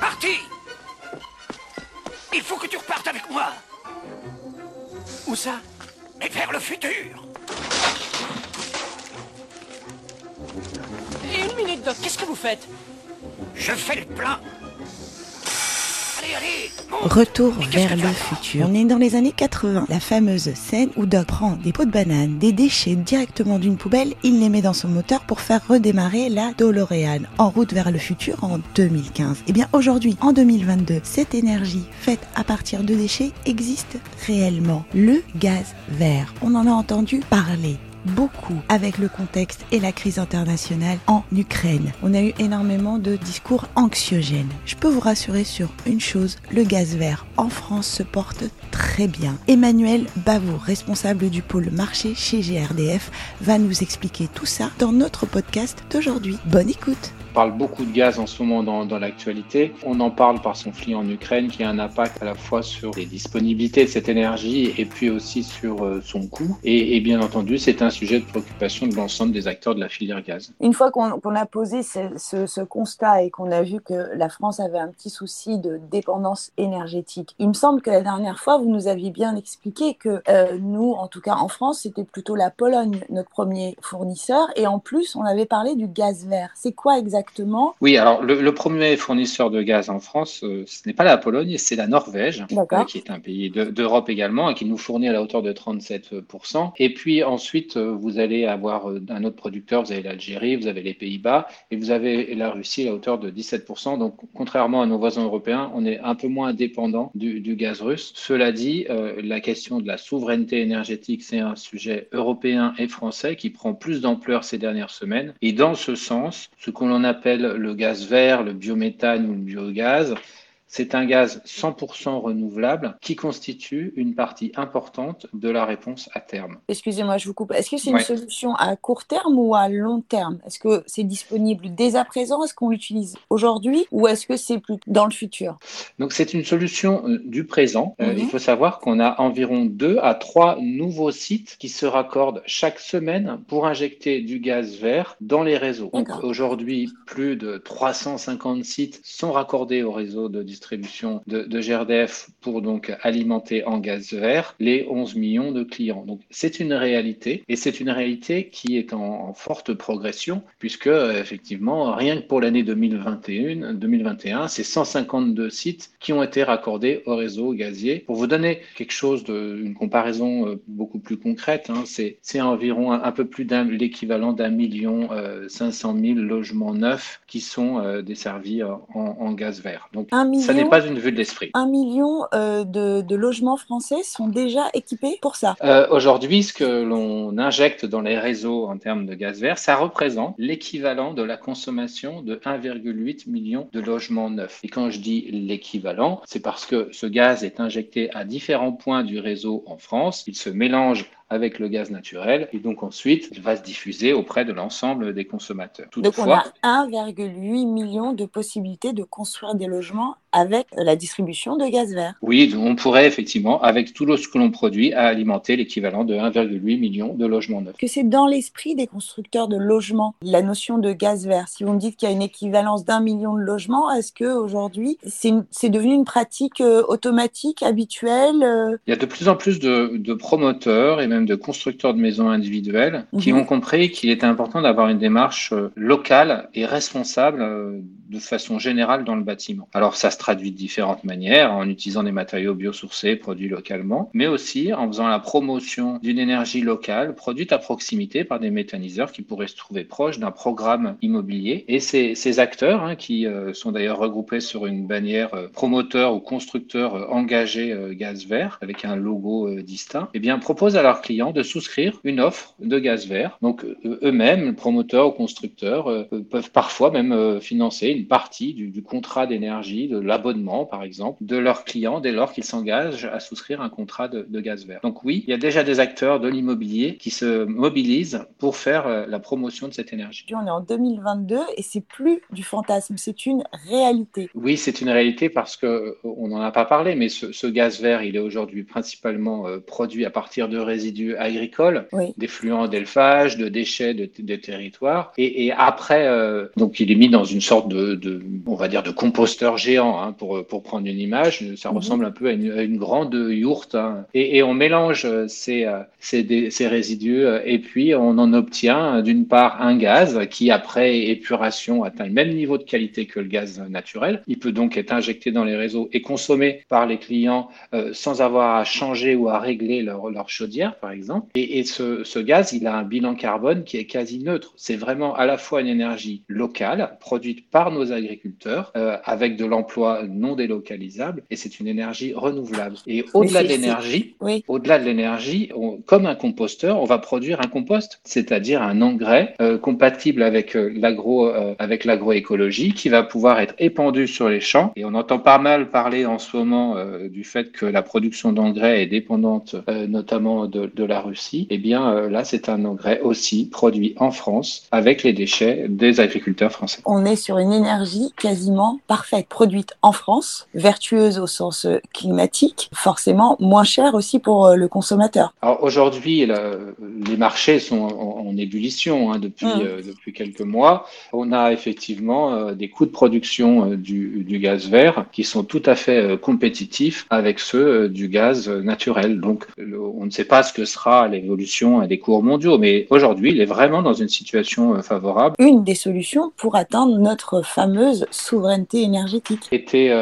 Parti Il faut que tu repartes avec moi. Où ça? Mais vers le futur. Et une minute, Doc, qu'est-ce que vous faites? Je fais le allez Retour vers le futur. On est dans les années 80. La fameuse scène où Doc prend des pots de banane, des déchets directement d'une poubelle, il les met dans son moteur pour faire redémarrer la DeLorean en route vers le futur en 2015. Et bien aujourd'hui, en 2022, cette énergie faite à partir de déchets existe réellement. Le gaz vert. On en a entendu parler beaucoup avec le contexte et la crise internationale en Ukraine. On a eu énormément de discours anxiogènes. Je peux vous rassurer sur une chose, le gaz vert en France se porte très bien. Emmanuel Bavou, responsable du pôle marché chez GRDF, va nous expliquer tout ça dans notre podcast d'aujourd'hui. Bonne écoute parle beaucoup de gaz en ce moment dans, dans l'actualité. On en parle par son conflit en Ukraine qui a un impact à la fois sur les disponibilités de cette énergie et puis aussi sur euh, son coût. Et, bien entendu, c'est un sujet de préoccupation de l'ensemble des acteurs de la filière gaz. Une fois qu'on a posé ce constat et qu'on a vu que la France avait un petit souci de dépendance énergétique, il me semble que la dernière fois, vous nous aviez bien expliqué que euh, nous, en tout cas en France, c'était plutôt la Pologne, notre premier fournisseur. Et en plus, on avait parlé du gaz vert. C'est quoi exactement Oui, alors le, le premier fournisseur de gaz en France, euh, ce n'est pas la Pologne, c'est la Norvège, euh, qui est un pays de- d'Europe également et qui nous fournit à la hauteur de 37%. Et puis ensuite, euh, vous allez avoir un autre producteur, vous avez l'Algérie, vous avez les Pays-Bas et vous avez la Russie à la hauteur de 17%. Donc contrairement à nos voisins européens, on est un peu moins dépendant du, du gaz russe. Cela dit, euh, la question de la souveraineté énergétique, c'est un sujet européen et français qui prend plus d'ampleur ces dernières semaines. Et dans ce sens, ce que l'on appelle le gaz vert, le biométhane ou le biogaz, c'est un gaz 100% renouvelable qui constitue une partie importante de la réponse à terme. Excusez-moi, je vous coupe. Est-ce que c'est une solution à court terme ou à long terme? Est-ce que c'est disponible dès à présent? Est-ce qu'on l'utilise aujourd'hui ou est-ce que c'est plus dans le futur? Donc c'est une solution euh, du présent. Euh, Mhm. il faut savoir qu'on a environ deux à trois nouveaux sites qui se raccordent chaque semaine pour injecter du gaz vert dans les réseaux. Aujourd'hui, plus de 350 sites sont raccordés au réseau de distribution de, de GRDF pour donc alimenter en gaz vert les 11 millions de clients. Donc c'est une réalité et c'est une réalité qui est en, forte progression puisque effectivement rien que pour l'année 2021, 2021, c'est 152 sites qui ont été raccordés au réseau gazier. Pour vous donner quelque chose de, une comparaison euh, beaucoup plus concrète, hein, c'est environ un, peu plus d'un l'équivalent d'un million euh, 500 000 logements neufs qui sont euh, desservis en, gaz vert. Donc ça n'est pas une vue de l'esprit. un million euh, de, de logements français sont déjà équipés pour ça. Euh, Aujourd'hui, ce que l'on injecte dans les réseaux en termes de gaz vert, ça représente l'équivalent de la consommation de 1,8 million de logements neufs. Et quand je dis l'équivalent, c'est parce que ce gaz est injecté à différents points du réseau en France. Il se mélange avec le gaz naturel et donc ensuite il va se diffuser auprès de l'ensemble des consommateurs. Donc on a 1,8 million de possibilités de construire des logements avec la distribution de gaz vert. oui, on pourrait effectivement, avec tout ce que l'on produit, alimenter l'équivalent de 1,8 million de logements neufs. Que c'est dans l'esprit des constructeurs de logements la notion de gaz vert. Si vous me dites qu'il y a une équivalence d'un million de logements, est-ce que aujourd'hui c'est une- c'est devenu une pratique euh, automatique, habituelle euh, Il y a de plus en plus de, de promoteurs et même de constructeurs de maisons individuelles qui Mhm. ont compris qu'il était important d'avoir une démarche euh, locale et responsable euh, de façon générale dans le bâtiment. Alors ça se traduit de différentes manières, en utilisant des matériaux biosourcés produits localement, mais aussi en faisant la promotion d'une énergie locale produite à proximité par des méthaniseurs qui pourraient se trouver proches d'un programme immobilier. Et ces, ces acteurs, hein, qui euh, sont d'ailleurs regroupés sur une bannière euh, promoteur ou constructeur euh, engagé gaz vert, avec un logo distinct, eh bien, proposent à leurs clients de souscrire une offre de gaz vert. Donc euh, eux-mêmes, promoteurs ou constructeurs, euh, peuvent parfois même euh, financer une partie du, du contrat d'énergie, de l'abonnement par exemple, de leurs clients dès lors qu'ils s'engagent à souscrire un contrat de, de gaz vert. Donc oui, il y a déjà des acteurs de l'immobilier qui se mobilisent pour faire euh, la promotion de cette énergie. On est en 2022 et c'est plus du fantasme, c'est une réalité. Oui, c'est une réalité parce que on n'en a pas parlé, mais ce, ce gaz vert, il est aujourd'hui principalement produit à partir de résidus résidus agricoles, des fluents d'élevage, de déchets de, des territoires. Et, après, euh, donc il est mis dans une sorte de, on va dire, de composteur géant, hein, pour, pour prendre une image. Ça mhm. ressemble un peu à une, grande yourte. Hein. Et, on mélange ces, ces, ces résidus et puis on en obtient d'une part un gaz qui, après épuration, atteint le même niveau de qualité que le gaz naturel. Il peut donc être injecté dans les réseaux et consommé par les clients euh, sans avoir à changer ou à régler leur, leur chaudière, par exemple. Et, et ce, ce, gaz, il a un bilan carbone qui est quasi neutre. C'est vraiment à la fois une énergie locale, produite par nos agriculteurs, euh, avec de l'emploi non délocalisable, et c'est une énergie renouvelable. Et au-delà de l'énergie, oui. au-delà de l'énergie, comme un composteur, on va produire un compost, c'est-à-dire un engrais euh, compatible avec euh, l'agro, avec l'agroécologie, qui va pouvoir être épandu sur les champs. Et on entend pas mal parler en ce moment du fait que la production d'engrais est dépendante notamment de, de, la Russie. Eh bien, euh, là, c'est un engrais aussi produit en France avec les déchets des agriculteurs français. On est sur une énergie quasiment parfaite, produite en France, vertueuse au sens climatique, forcément moins chère aussi pour le consommateur. Alors aujourd'hui, les marchés sont en, ébullition hein, depuis, mmh. depuis quelques mois. On a effectivement des coûts de production du, du gaz vert qui sont tout à fait euh, compétitifs avec ceux euh, du gaz naturel. Donc, on ne sait pas ce que sera l'évolution des cours mondiaux, mais aujourd'hui, il est vraiment dans une situation euh, favorable. Une des solutions pour atteindre notre fameuse souveraineté énergétique. Était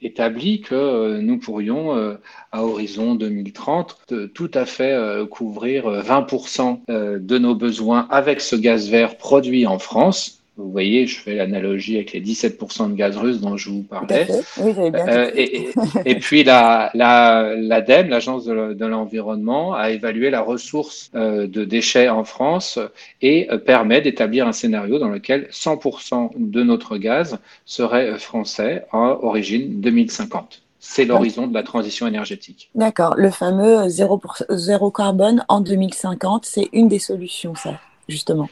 établi que nous pourrions, à horizon 2030, tout à fait couvrir 20% de nos besoins avec ce gaz vert produit en France vous voyez, je fais l'analogie avec les 17% de gaz russe dont je vous parlais. Oui, bien euh, et, et, puis l'ADEME, la, l'Agence de l'environnement, a évalué la ressource euh, de déchets en France et euh, permet d'établir un scénario dans lequel 100% de notre gaz serait français à origine 2050 c'est l'horizon de la transition énergétique. D'accord, le fameux zéro, zéro carbone en 2050, c'est une des solutions, ça justement.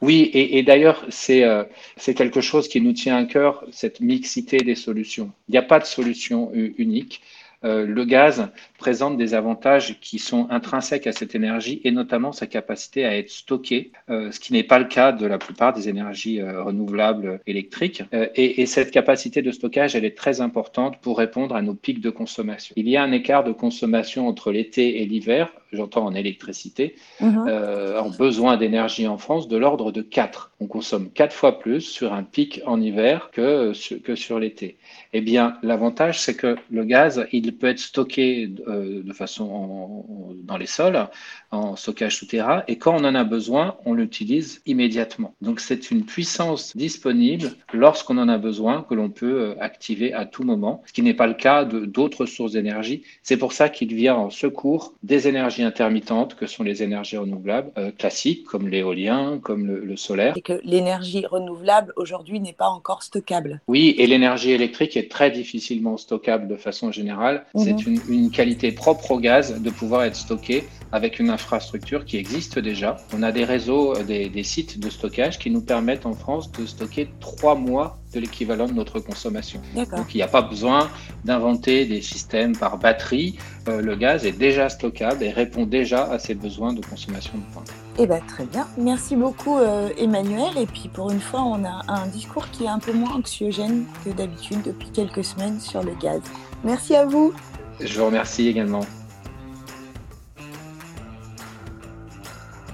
Oui, et, d'ailleurs, euh, c'est quelque chose qui nous tient à cœur, cette mixité des solutions. Il n'y a pas de solution unique. Euh, le gaz présente des avantages qui sont intrinsèques à cette énergie et notamment sa capacité à être stocké, euh, ce qui n'est pas le cas de la plupart des énergies renouvelables électriques. Et, cette capacité de stockage, elle est très importante pour répondre à nos pics de consommation. Il y a un écart de consommation entre l'été et l'hiver j'entends en électricité, mhm. euh, en besoin d'énergie en France de l'ordre de 4. On consomme 4 fois plus sur un pic en hiver que, que sur l'été. Eh bien, l'avantage, c'est que le gaz, il peut être stocké euh, de façon dans les sols, en stockage souterrain, et quand on en a besoin, on l'utilise immédiatement. Donc, c'est une puissance disponible lorsqu'on en a besoin que l'on peut euh, activer à tout moment, ce qui n'est pas le cas d'autres sources d'énergie. C'est pour ça qu'il vient en secours des énergies intermittentes que sont les énergies renouvelables euh, classiques, comme l'éolien, comme le, solaire. Et que l'énergie renouvelable aujourd'hui n'est pas encore stockable. Oui, et l'énergie électrique est très difficilement stockable de façon générale. Mhm. C'est une, une, qualité propre au gaz de pouvoir être stocké avec une infrastructure qui existe déjà. On a des réseaux, euh, des, des sites de stockage qui nous permettent en France de stocker trois mois de l'équivalent de notre consommation. Donc il n'y a pas besoin d'inventer des systèmes par batterie. Euh, le gaz est déjà stockable et répond déjà à ses besoins de consommation de pointe. Eh bien, très bien. Merci beaucoup, euh, Emmanuel. Et puis, pour une fois, on a un discours qui est un peu moins anxiogène que d'habitude depuis quelques semaines sur le gaz. Merci à vous. Je vous remercie également.